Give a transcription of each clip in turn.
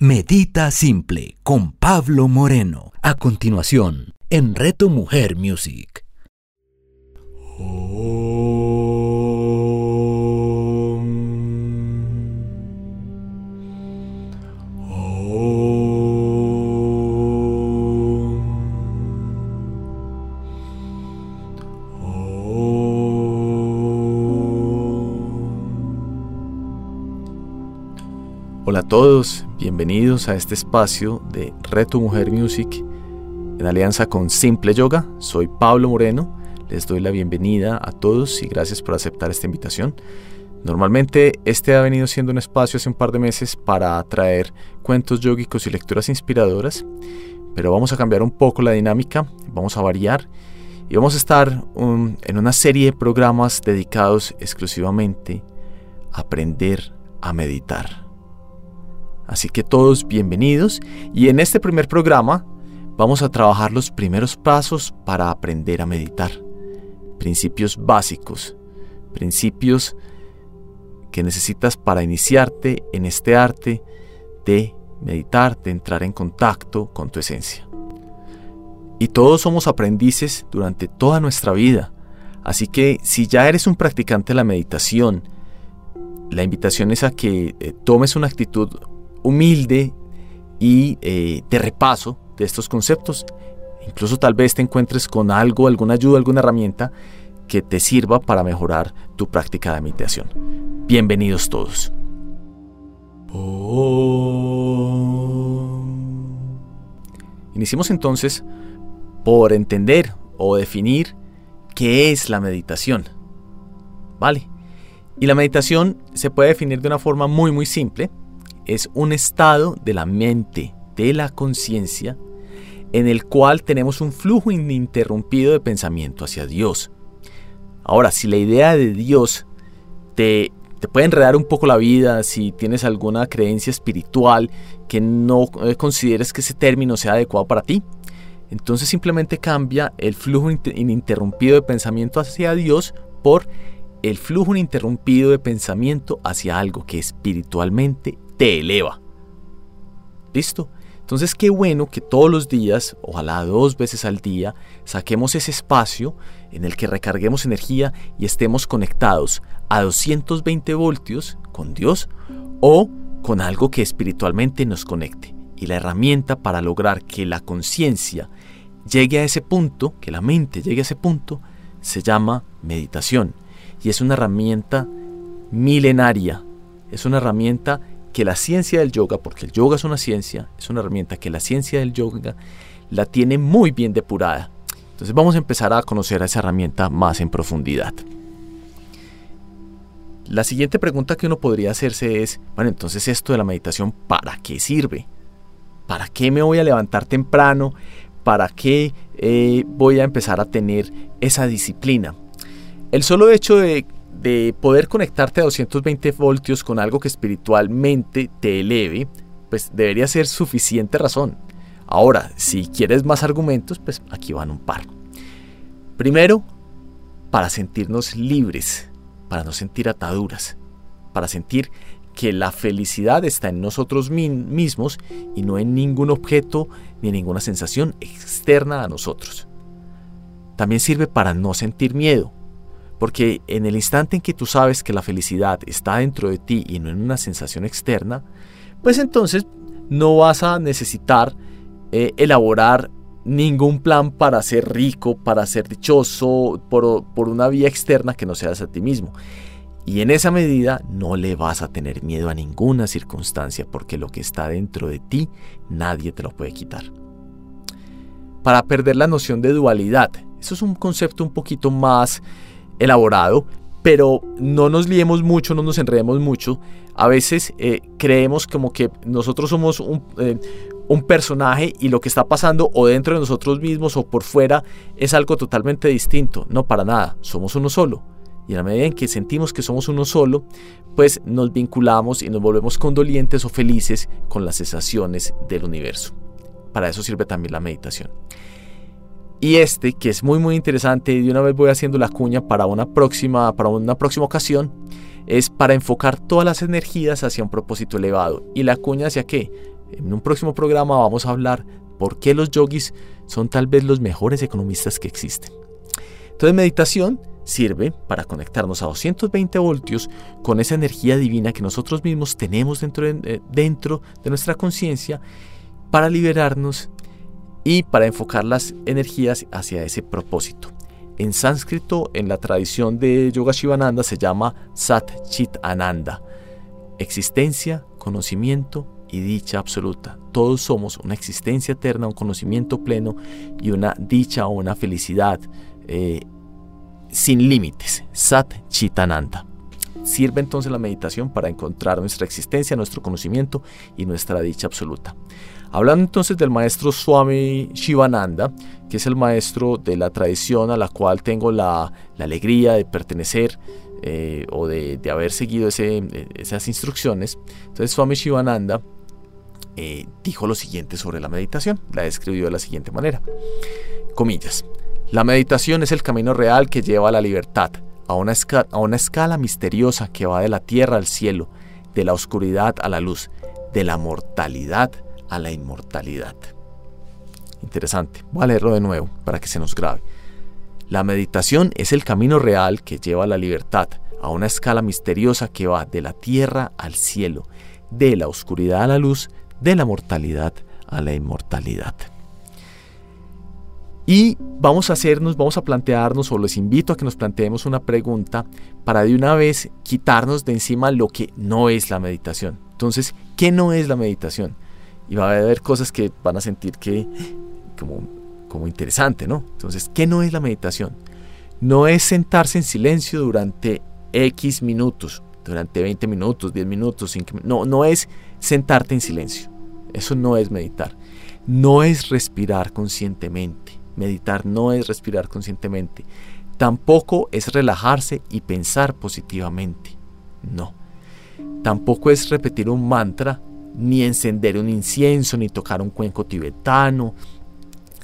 Medita Simple con Pablo Moreno. A continuación, en Reto Mujer Music. Todos, bienvenidos a este espacio de Reto Mujer Music en alianza con Simple Yoga. Soy Pablo Moreno, les doy la bienvenida a todos y gracias por aceptar esta invitación. Normalmente este ha venido siendo un espacio hace un par de meses para traer cuentos yógicos y lecturas inspiradoras, pero vamos a cambiar un poco la dinámica, vamos a variar y vamos a estar en una serie de programas dedicados exclusivamente a aprender a meditar. Así que todos bienvenidos y en este primer programa vamos a trabajar los primeros pasos para aprender a meditar. Principios básicos, principios que necesitas para iniciarte en este arte de meditar, de entrar en contacto con tu esencia. Y todos somos aprendices durante toda nuestra vida. Así que si ya eres un practicante de la meditación, la invitación es a que eh, tomes una actitud humilde y eh, de repaso de estos conceptos. Incluso tal vez te encuentres con algo, alguna ayuda, alguna herramienta que te sirva para mejorar tu práctica de meditación. Bienvenidos todos. Iniciemos entonces por entender o definir qué es la meditación. ¿Vale? Y la meditación se puede definir de una forma muy muy simple es un estado de la mente, de la conciencia, en el cual tenemos un flujo ininterrumpido de pensamiento hacia Dios. Ahora, si la idea de Dios te, te puede enredar un poco la vida, si tienes alguna creencia espiritual que no consideres que ese término sea adecuado para ti, entonces simplemente cambia el flujo ininterrumpido de pensamiento hacia Dios por el flujo ininterrumpido de pensamiento hacia algo que espiritualmente te eleva. ¿Listo? Entonces qué bueno que todos los días, ojalá dos veces al día, saquemos ese espacio en el que recarguemos energía y estemos conectados a 220 voltios con Dios o con algo que espiritualmente nos conecte. Y la herramienta para lograr que la conciencia llegue a ese punto, que la mente llegue a ese punto, se llama meditación. Y es una herramienta milenaria, es una herramienta que la ciencia del yoga, porque el yoga es una ciencia, es una herramienta que la ciencia del yoga la tiene muy bien depurada. Entonces vamos a empezar a conocer a esa herramienta más en profundidad. La siguiente pregunta que uno podría hacerse es, bueno, entonces esto de la meditación, ¿para qué sirve? ¿Para qué me voy a levantar temprano? ¿Para qué eh, voy a empezar a tener esa disciplina? El solo hecho de de poder conectarte a 220 voltios con algo que espiritualmente te eleve, pues debería ser suficiente razón. Ahora, si quieres más argumentos, pues aquí van un par. Primero, para sentirnos libres, para no sentir ataduras, para sentir que la felicidad está en nosotros mismos y no en ningún objeto ni en ninguna sensación externa a nosotros. También sirve para no sentir miedo, porque en el instante en que tú sabes que la felicidad está dentro de ti y no en una sensación externa, pues entonces no vas a necesitar eh, elaborar ningún plan para ser rico, para ser dichoso, por, por una vía externa que no seas a ti mismo. Y en esa medida no le vas a tener miedo a ninguna circunstancia porque lo que está dentro de ti nadie te lo puede quitar. Para perder la noción de dualidad, eso es un concepto un poquito más elaborado, pero no nos liemos mucho, no nos enredemos mucho. A veces eh, creemos como que nosotros somos eh, un, personaje y lo que está pasando o dentro de nosotros mismos o por fuera es algo totalmente distinto. No, para nada, somos uno solo. Y a la medida en que sentimos que somos uno solo, pues nos vinculamos y nos volvemos condolientes o felices con las sensaciones del universo. Para eso sirve también la meditación. Y este, que es muy muy interesante y de una vez voy haciendo la cuña para una próxima, para una próxima ocasión, es para enfocar todas las energías hacia un propósito elevado. ¿Y la cuña hacia qué? En un próximo programa vamos a hablar por qué los yogis son tal vez los mejores economistas que existen. Entonces meditación sirve para conectarnos a 220 voltios con esa energía divina que nosotros mismos tenemos dentro de, eh, dentro de nuestra conciencia para liberarnos y para enfocar las energías hacia ese propósito. En sánscrito, en la tradición de Yoga Shivananda, se llama Sat Chit Ananda, existencia, conocimiento y dicha absoluta. Todos somos una existencia eterna, un conocimiento pleno y una dicha o una felicidad eh, sin límites. Sat Chitananda. Sirve entonces la meditación para encontrar nuestra existencia, nuestro conocimiento y nuestra dicha absoluta. Hablando entonces del maestro Swami Shivananda, que es el maestro de la tradición a la cual tengo la, alegría de pertenecer eh, o de, haber seguido esas instrucciones. Entonces Swami Shivananda eh, dijo lo siguiente sobre la meditación, la describió de la siguiente manera. Comillas. La meditación es el camino real que lleva a la libertad, a una, escala misteriosa que va de la tierra al cielo, de la oscuridad a la luz, de la mortalidad a la inmortalidad. Interesante. Voy a leerlo de nuevo para que se nos grabe. La meditación es el camino real que lleva a la libertad, a una escala misteriosa que va de la tierra al cielo, de la oscuridad a la luz, de la mortalidad a la inmortalidad. Y vamos a hacernos, vamos a plantearnos, o les invito a que nos planteemos una pregunta para de una vez quitarnos de encima lo que no es la meditación. Entonces, ¿qué no es la meditación? Y va a haber cosas que van a sentir que como, como interesante, ¿no? Entonces, ¿qué no es la meditación? No es sentarse en silencio durante X minutos, durante 20 minutos, 10 minutos, 5 No, no es sentarte en silencio. Eso no es meditar. No es respirar conscientemente. Meditar no es respirar conscientemente. Tampoco es relajarse y pensar positivamente. No. Tampoco es repetir un mantra, ni encender un incienso, ni tocar un cuenco tibetano,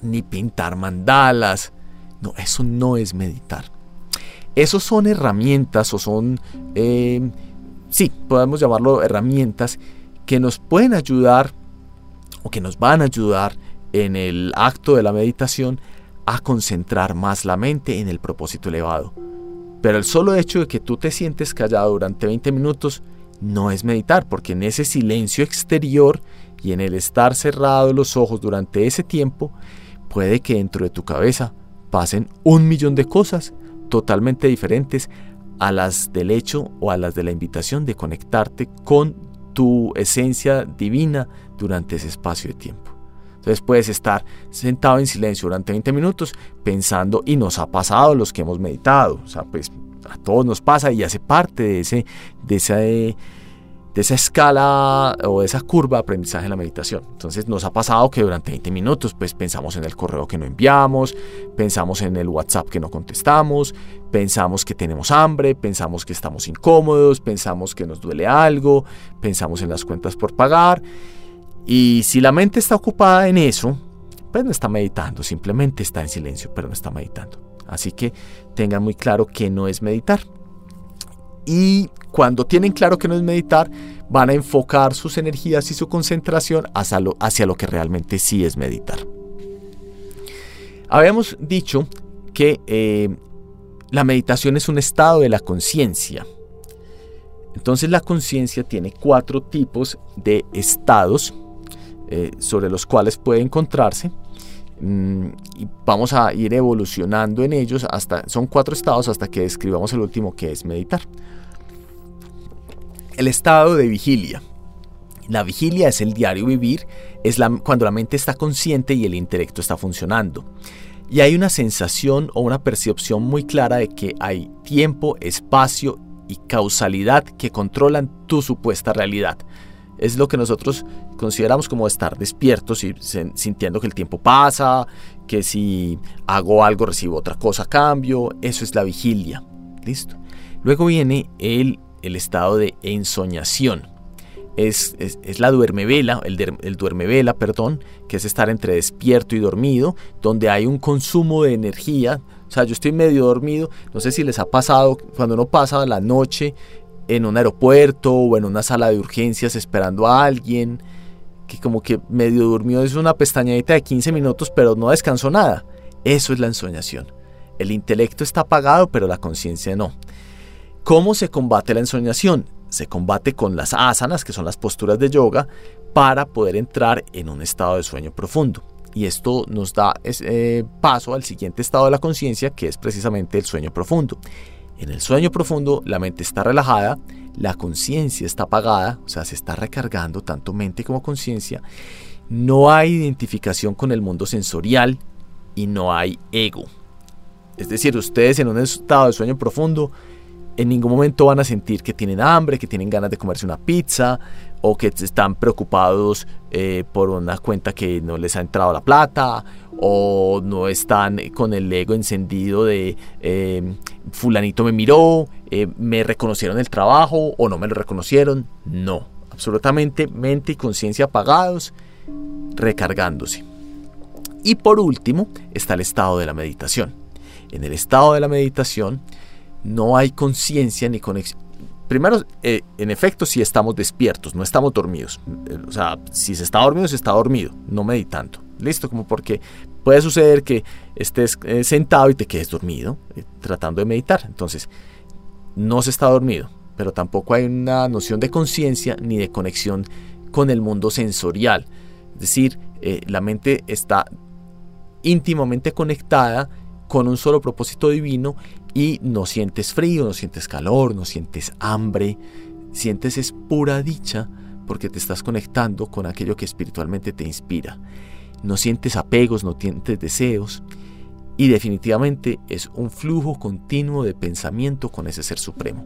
ni pintar mandalas. No, eso no es meditar. Esos son herramientas o son, eh, sí, podemos llamarlo herramientas que nos pueden ayudar o que nos van a ayudar en el acto de la meditación a concentrar más la mente en el propósito elevado. Pero el solo hecho de que tú te sientes callado durante 20 minutos no es meditar, porque en ese silencio exterior y en el estar cerrado los ojos durante ese tiempo, puede que dentro de tu cabeza pasen un millón de cosas totalmente diferentes a las del hecho o a las de la invitación de conectarte con tu esencia divina durante ese espacio de tiempo. Entonces puedes estar sentado en silencio durante 20 minutos pensando y nos ha pasado los que hemos meditado. O sea, pues a todos nos pasa y hace parte de, ese, de, esa, de esa escala o de esa curva de aprendizaje en la meditación. Entonces nos ha pasado que durante 20 minutos pues pensamos en el correo que no enviamos, pensamos en el WhatsApp que no contestamos, pensamos que tenemos hambre, pensamos que estamos incómodos, pensamos que nos duele algo, pensamos en las cuentas por pagar y si la mente está ocupada en eso, pues no está meditando, simplemente está en silencio, pero no está meditando. Así que tengan muy claro que no es meditar. Y cuando tienen claro que no es meditar, van a enfocar sus energías y su concentración hacia lo, hacia lo que realmente sí es meditar. Habíamos dicho que eh, la meditación es un estado de la conciencia. Entonces la conciencia tiene cuatro tipos de estados eh, sobre los cuales puede encontrarse. Mm, y vamos a ir evolucionando en ellos hasta, son cuatro estados hasta que describamos el último que es meditar. El estado de vigilia. La vigilia es el diario vivir, es la, cuando la mente está consciente y el intelecto está funcionando. Y hay una sensación o una percepción muy clara de que hay tiempo, espacio y causalidad que controlan tu supuesta realidad es lo que nosotros consideramos como estar despiertos y sintiendo que el tiempo pasa, que si hago algo recibo otra cosa a cambio, eso es la vigilia. ¿Listo? Luego viene el, el estado de ensoñación. Es, es, la duermevela, el, el perdón, que es estar entre despierto y dormido, donde hay un consumo de energía. O sea, yo estoy medio dormido, no sé si les ha pasado cuando uno pasa la noche en un aeropuerto o en una sala de urgencias esperando a alguien, que como que medio durmió es una pestañadita de 15 minutos, pero no descansó nada. Eso es la ensoñación. El intelecto está apagado, pero la conciencia no. ¿Cómo se combate la ensoñación? Se combate con las asanas, que son las posturas de yoga, para poder entrar en un estado de sueño profundo. Y esto nos da eh, paso al siguiente estado de la conciencia, que es precisamente el sueño profundo. En el sueño profundo la mente está relajada, la conciencia está apagada, o sea, se está recargando tanto mente como conciencia. No hay identificación con el mundo sensorial y no hay ego. Es decir, ustedes en un estado de sueño profundo en ningún momento van a sentir que tienen hambre, que tienen ganas de comerse una pizza o que están preocupados eh, por una cuenta que no les ha entrado la plata o no están con el ego encendido de eh, fulanito me miró, eh, me reconocieron el trabajo o no me lo reconocieron. No, absolutamente mente y conciencia apagados, recargándose. Y por último está el estado de la meditación. En el estado de la meditación, no hay conciencia ni conexión. Primero, eh, en efecto, si estamos despiertos, no estamos dormidos. Eh, o sea, si se está dormido, se está dormido, no meditando. Listo, como porque puede suceder que estés eh, sentado y te quedes dormido tratando de meditar. Entonces, no se está dormido, pero tampoco hay una noción de conciencia ni de conexión con el mundo sensorial. Es decir, la mente está íntimamente conectada con un solo propósito divino y no sientes frío, no sientes calor, no sientes hambre, sientes es pura dicha porque te estás conectando con aquello que espiritualmente te inspira. No sientes apegos, no sientes deseos y definitivamente es un flujo continuo de pensamiento con ese ser supremo.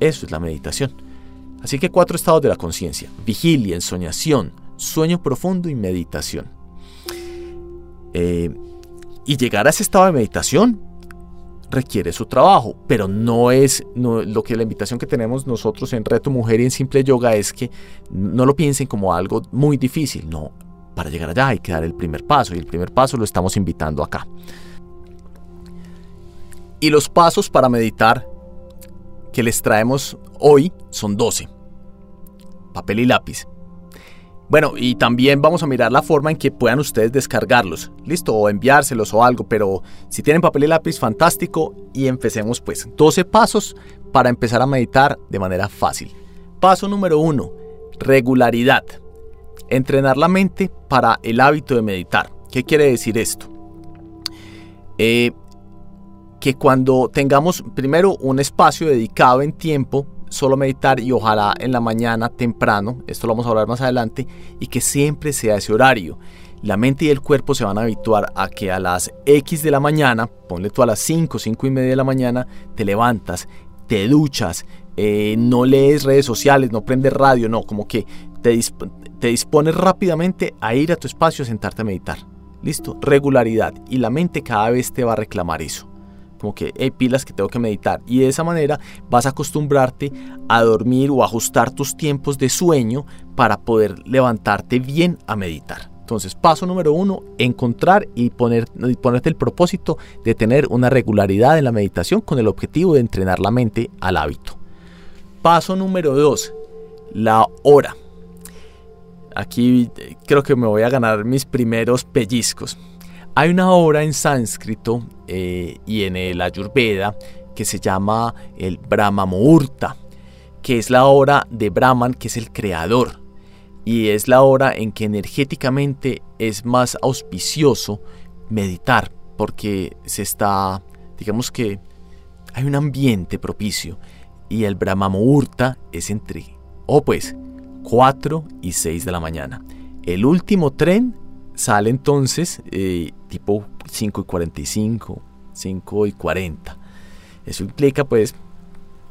Eso es la meditación. Así que cuatro estados de la conciencia. Vigilia, ensoñación, sueño profundo y meditación. Eh, y llegar a ese estado de meditación requiere su trabajo, pero no es lo que la invitación que tenemos nosotros en Reto Mujer y en Simple Yoga es que no lo piensen como algo muy difícil, no, para llegar allá hay que dar el primer paso y el primer paso lo estamos invitando acá. Y los pasos para meditar que les traemos hoy son 12. Papel y lápiz. Bueno, y también vamos a mirar la forma en que puedan ustedes descargarlos, listo, o enviárselos o algo, pero si tienen papel y lápiz, fantástico, y empecemos pues. 12 pasos para empezar a meditar de manera fácil. Paso número 1, regularidad. Entrenar la mente para el hábito de meditar. ¿Qué quiere decir esto? Eh, que cuando tengamos primero un espacio dedicado en tiempo solo meditar y ojalá en la mañana temprano, esto lo vamos a hablar más adelante, y que siempre sea ese horario. La mente y el cuerpo se van a habituar a que a las X de la mañana, ponle tú a las 5, 5 y media de la mañana, te levantas, te duchas, eh, no lees redes sociales, no prendes radio, no, como que te, te dispones rápidamente a ir a tu espacio a sentarte a meditar. Listo, regularidad y la mente cada vez te va a reclamar eso como que hay pilas que tengo que meditar. Y de esa manera vas a acostumbrarte a dormir o ajustar tus tiempos de sueño para poder levantarte bien a meditar. Entonces, paso número uno, encontrar y, poner, y ponerte el propósito de tener una regularidad en la meditación con el objetivo de entrenar la mente al hábito. Paso número dos, la hora. Aquí eh, creo que me voy a ganar mis primeros pellizcos. Hay una obra en sánscrito eh, y en el Ayurveda que se llama el Brahma Muhurta, que es la hora de Brahman, que es el creador, y es la hora en que energéticamente es más auspicioso meditar, porque se está, digamos que hay un ambiente propicio, y el Brahma Muhurta es entre, o pues, 4 y 6 de la mañana. El último tren Sale entonces eh, tipo 5 y 45, 5 y 40. Eso implica pues,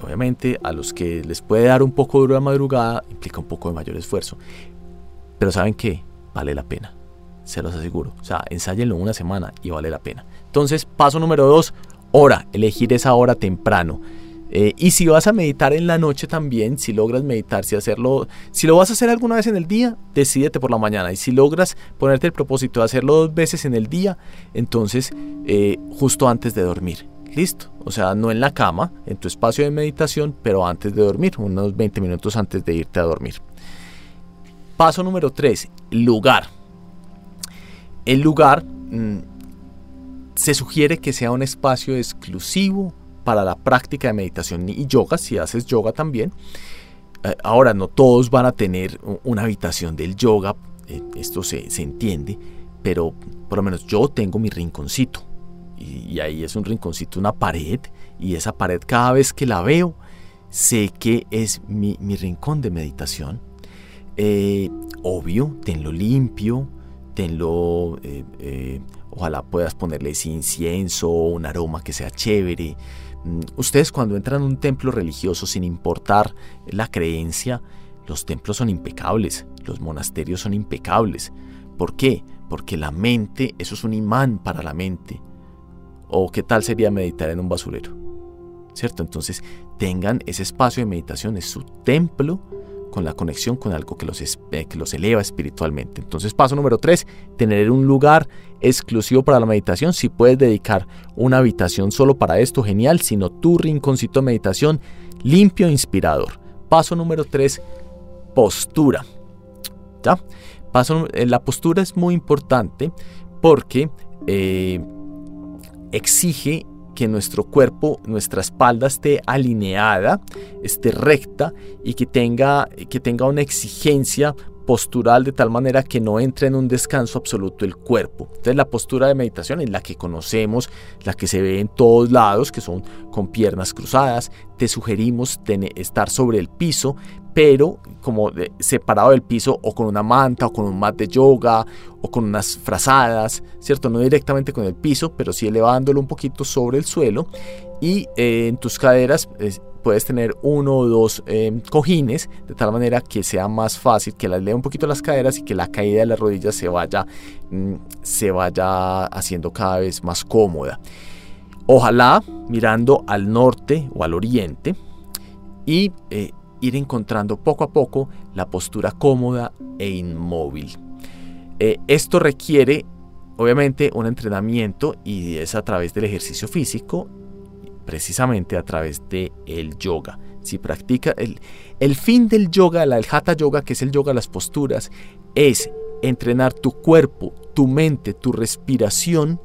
obviamente a los que les puede dar un poco duro la madrugada, implica un poco de mayor esfuerzo. Pero ¿saben qué? Vale la pena. Se los aseguro. O sea, ensáyenlo una semana y vale la pena. Entonces, paso número 2, hora. Elegir esa hora temprano. Eh, y si vas a meditar en la noche también, si logras meditar, si hacerlo, si lo vas a hacer alguna vez en el día, decídete por la mañana. Y si logras ponerte el propósito de hacerlo dos veces en el día, entonces eh, justo antes de dormir. Listo. O sea, no en la cama, en tu espacio de meditación, pero antes de dormir, unos 20 minutos antes de irte a dormir. Paso número 3, lugar. El lugar mm, se sugiere que sea un espacio exclusivo para la práctica de meditación y yoga, si haces yoga también. Eh, ahora, no todos van a tener una habitación del yoga, eh, esto se, se, entiende, pero por lo menos yo tengo mi rinconcito. Y, ahí es un rinconcito, una pared, y esa pared cada vez que la veo, sé que es mi, mi rincón de meditación. Eh, obvio, tenlo limpio, tenlo, ojalá puedas ponerle incienso, un aroma que sea chévere, ustedes cuando entran a un templo religioso, sin importar la creencia, los templos son impecables, los monasterios son impecables. ¿Por qué? Porque la mente, eso es un imán para la mente. ¿O qué tal sería meditar en un basurero? ¿Cierto? Entonces tengan ese espacio de meditación, es su templo con la conexión con algo que los, eh, que los eleva espiritualmente. Entonces, paso número tres, tener un lugar exclusivo para la meditación. Si puedes dedicar una habitación solo para esto, genial. sino tu rinconcito de meditación limpio e inspirador. Paso número tres, postura. ¿Ya? Paso, eh, la postura es muy importante porque eh, exige que nuestro cuerpo, nuestra espalda esté alineada, esté recta y que tenga, que tenga una exigencia postural de tal manera que no entre en un descanso absoluto el cuerpo. Entonces la postura de meditación es la que conocemos, la que se ve en todos lados, que son con piernas cruzadas. Te sugerimos estar sobre el piso, pero como separado del piso o con una manta o con un mat de yoga o con unas frazadas, ¿cierto? No directamente con el piso, pero sí elevándolo un poquito sobre el suelo y eh, en tus caderas puedes tener uno o dos em, cojines de tal manera que sea más fácil que las lea un poquito las caderas y que la caída de las rodillas se vaya, mm, se vaya haciendo cada vez más cómoda. Ojalá mirando al norte o al oriente y eh, ir encontrando poco a poco la postura cómoda e inmóvil. Eh, esto requiere obviamente un entrenamiento y es a través del ejercicio físico, precisamente a través del el yoga. Si practica el, el fin del yoga, el hatha yoga, que es el yoga las posturas, es entrenar tu cuerpo, tu mente, tu respiración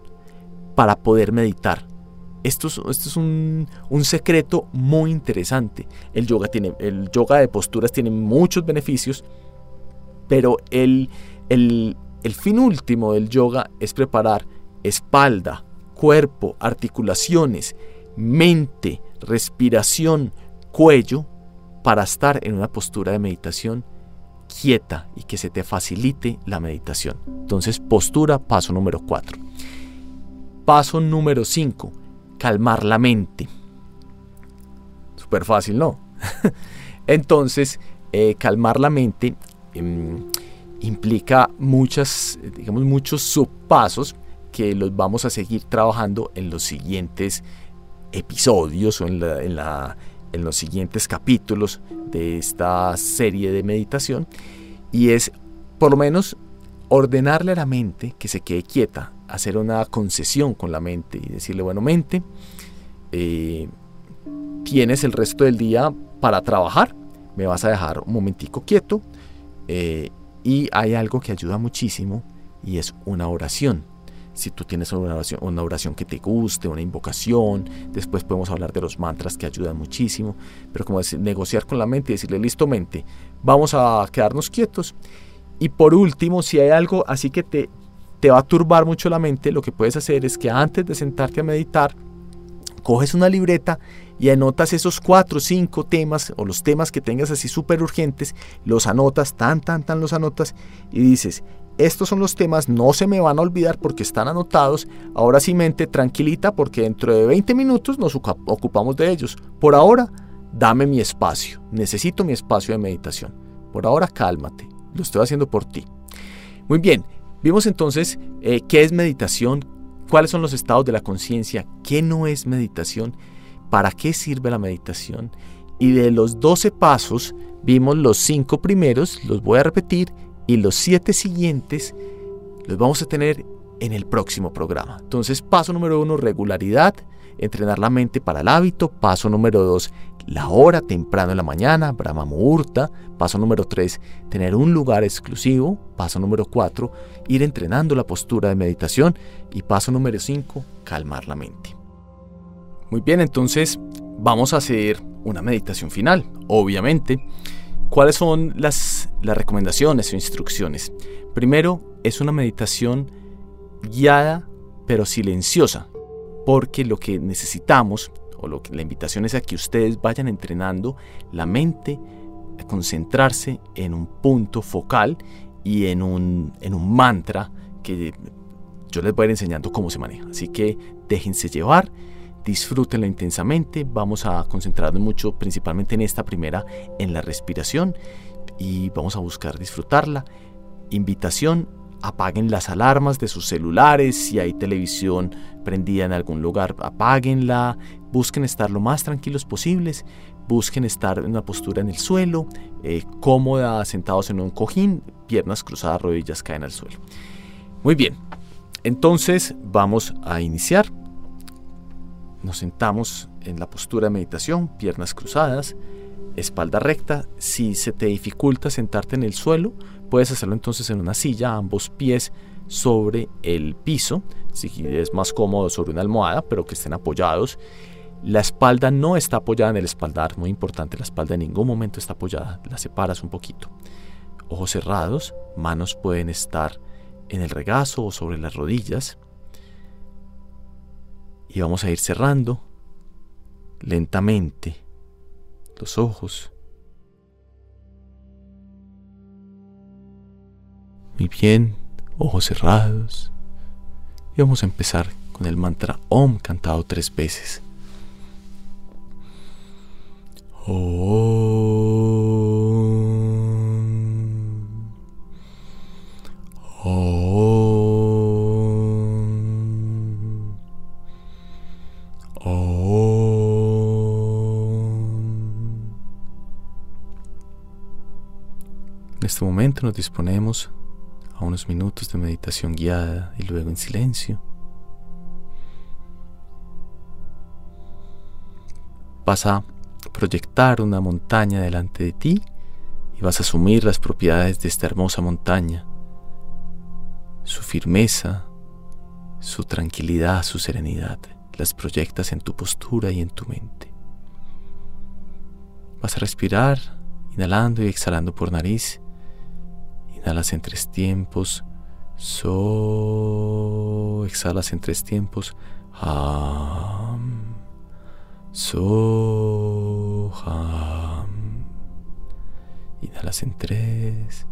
para poder meditar. Esto es, un, secreto muy interesante. El yoga, tiene, el yoga de posturas tiene muchos beneficios, pero el, el, el fin último del yoga es preparar espalda, cuerpo, articulaciones, mente, respiración, cuello, para estar en una postura de meditación quieta y que se te facilite la meditación. Entonces, postura, paso número 4. Paso número 5 calmar la mente. Súper fácil, ¿no? Entonces, eh, calmar la mente em, implica muchas, digamos, muchos subpasos que los vamos a seguir trabajando en los siguientes episodios o en, en los siguientes capítulos de esta serie de meditación. Y es, por lo menos, ordenarle a la mente que se quede quieta, hacer una concesión con la mente y decirle, bueno, mente, eh, tienes el resto del día para trabajar, me vas a dejar un momentico quieto eh, y hay algo que ayuda muchísimo y es una oración. Si tú tienes una oración, una oración que te guste, una invocación, después podemos hablar de los mantras que ayudan muchísimo, pero como decir, negociar con la mente y decirle, listo mente, vamos a quedarnos quietos. Y por último, si hay algo así que te, te va a turbar mucho la mente, lo que puedes hacer es que antes de sentarte a meditar, coges una libreta y anotas esos cuatro o cinco temas o los temas que tengas así súper urgentes, los anotas, tan, tan, tan los anotas y dices, estos son los temas, no se me van a olvidar porque están anotados, ahora sí mente tranquilita porque dentro de 20 minutos nos ocupamos de ellos. Por ahora, dame mi espacio, necesito mi espacio de meditación. Por ahora, cálmate, lo estoy haciendo por ti. Muy bien, Vimos entonces eh, qué es meditación, cuáles son los estados de la conciencia, qué no es meditación, para qué sirve la meditación. Y de los 12 pasos vimos los 5 primeros, los voy a repetir, y los 7 siguientes los vamos a tener en el próximo programa. Entonces, paso número 1, regularidad. Entrenar la mente para el hábito. Paso número 2, la hora temprano en la mañana, Brahma Muhurta. Paso número 3, tener un lugar exclusivo. Paso número 4, ir entrenando la postura de meditación. Y paso número 5, calmar la mente. Muy bien, entonces vamos a hacer una meditación final, obviamente. ¿Cuáles son las, las recomendaciones o instrucciones? Primero, es una meditación guiada pero silenciosa, porque lo que necesitamos, o lo que la invitación es a que ustedes vayan entrenando la mente a concentrarse en un punto focal y en un, en un mantra que yo les voy a ir enseñando cómo se maneja. Así que déjense llevar, disfrútenlo intensamente, vamos a concentrarnos mucho principalmente en esta primera, en la respiración y vamos a buscar disfrutarla. Invitación apaguen las alarmas de sus celulares, si hay televisión prendida en algún lugar, apáguenla, busquen estar lo más tranquilos posibles, busquen estar en una postura en el suelo, eh, cómoda, sentados en un cojín, piernas cruzadas, rodillas caen al suelo. Muy bien, entonces vamos a iniciar. Nos sentamos en la postura de meditación, piernas cruzadas, espalda recta. Si se te dificulta sentarte en el suelo, Puedes hacerlo entonces en una silla, ambos pies sobre el piso, si es más cómodo sobre una almohada, pero que estén apoyados. La espalda no está apoyada en el espaldar, muy importante, la espalda en ningún momento está apoyada, la separas un poquito. Ojos cerrados, manos pueden estar en el regazo o sobre las rodillas. Y vamos a ir cerrando lentamente los ojos. Muy bien, ojos cerrados. Y vamos a empezar con el mantra Om cantado tres veces. Om. Momento nos disponemos a unos minutos de meditación guiada y luego en silencio. Vas a proyectar una montaña delante de ti y vas a asumir las propiedades de esta hermosa montaña, su firmeza, su tranquilidad, su serenidad. Las proyectas en tu postura y en tu mente. Vas a respirar, inhalando y exhalando por nariz Inhalas en tres tiempos. So. Exhalas en tres tiempos. Ham. So. Ham. Inhalas en tres.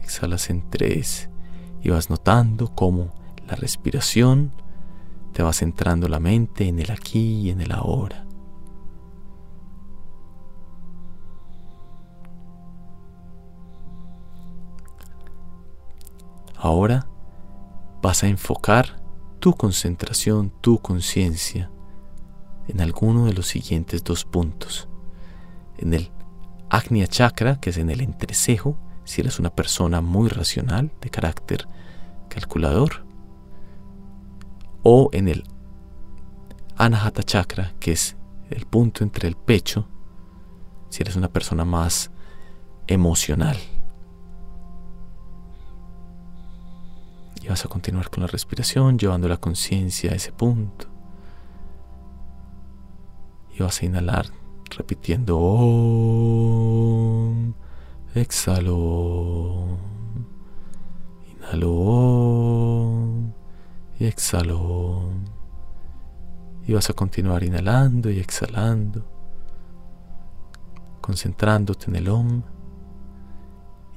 Exhalas en tres. Y vas notando cómo la respiración te va centrando la mente en el aquí y en el ahora. Ahora vas a enfocar tu concentración, tu conciencia en alguno de los siguientes dos puntos. En el Agnya Chakra, que es en el entrecejo, si eres una persona muy racional, de carácter calculador, o en el Anahata Chakra, que es el punto entre el pecho, si eres una persona más emocional. Vas a continuar con la respiración, llevando la conciencia a ese punto. Y vas a inhalar repitiendo Om. Exhalo. Inhalo. Y exhalo. Y vas a continuar inhalando y exhalando. Concentrándote en el Om.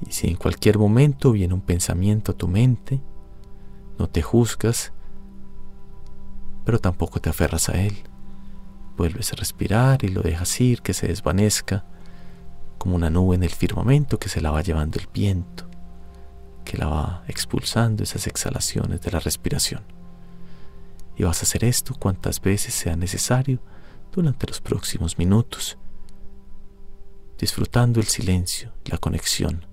Y si en cualquier momento viene un pensamiento a tu mente, no te juzgas, pero tampoco te aferras a él. Vuelves a respirar y lo dejas ir, que se desvanezca, como una nube en el firmamento que se la va llevando el viento, que la va expulsando esas exhalaciones de la respiración. Y vas a hacer esto cuantas veces sea necesario durante los próximos minutos, disfrutando el silencio, la conexión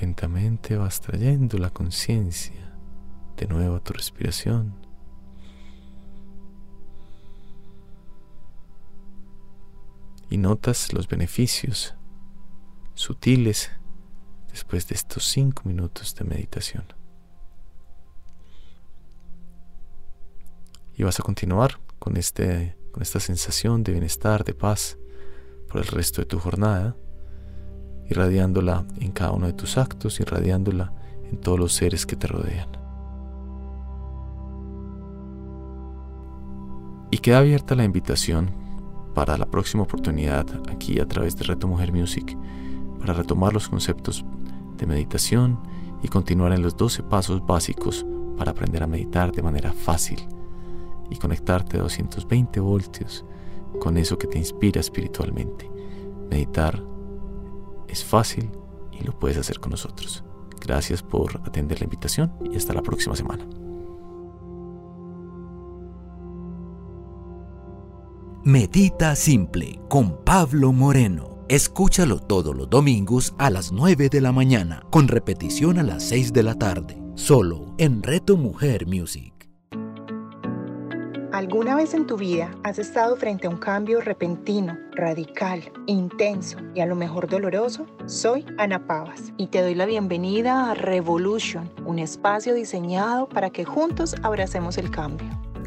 Lentamente vas trayendo la conciencia de nuevo a tu respiración. Y notas los beneficios sutiles después de estos cinco minutos de meditación. Y vas a continuar con, este, con esta sensación de bienestar, de paz por el resto de tu jornada, irradiándola en cada uno de tus actos, irradiándola en todos los seres que te rodean. Y queda abierta la invitación para la próxima oportunidad aquí a través de Reto Mujer Music para retomar los conceptos de meditación y continuar en los 12 pasos básicos para aprender a meditar de manera fácil y conectarte a 220 voltios con eso que te inspira espiritualmente. Meditar es fácil y lo puedes hacer con nosotros. Gracias por atender la invitación y hasta la próxima semana. Medita Simple con Pablo Moreno. Escúchalo todos los domingos a las 9 de la mañana, con repetición a las 6 de la tarde, solo en Reto Mujer Music. ¿Alguna vez en tu vida has estado frente a un cambio repentino, radical, intenso y a lo mejor doloroso? Soy Ana Pavas y te doy la bienvenida a Revolution, un espacio diseñado para que juntos abracemos el cambio.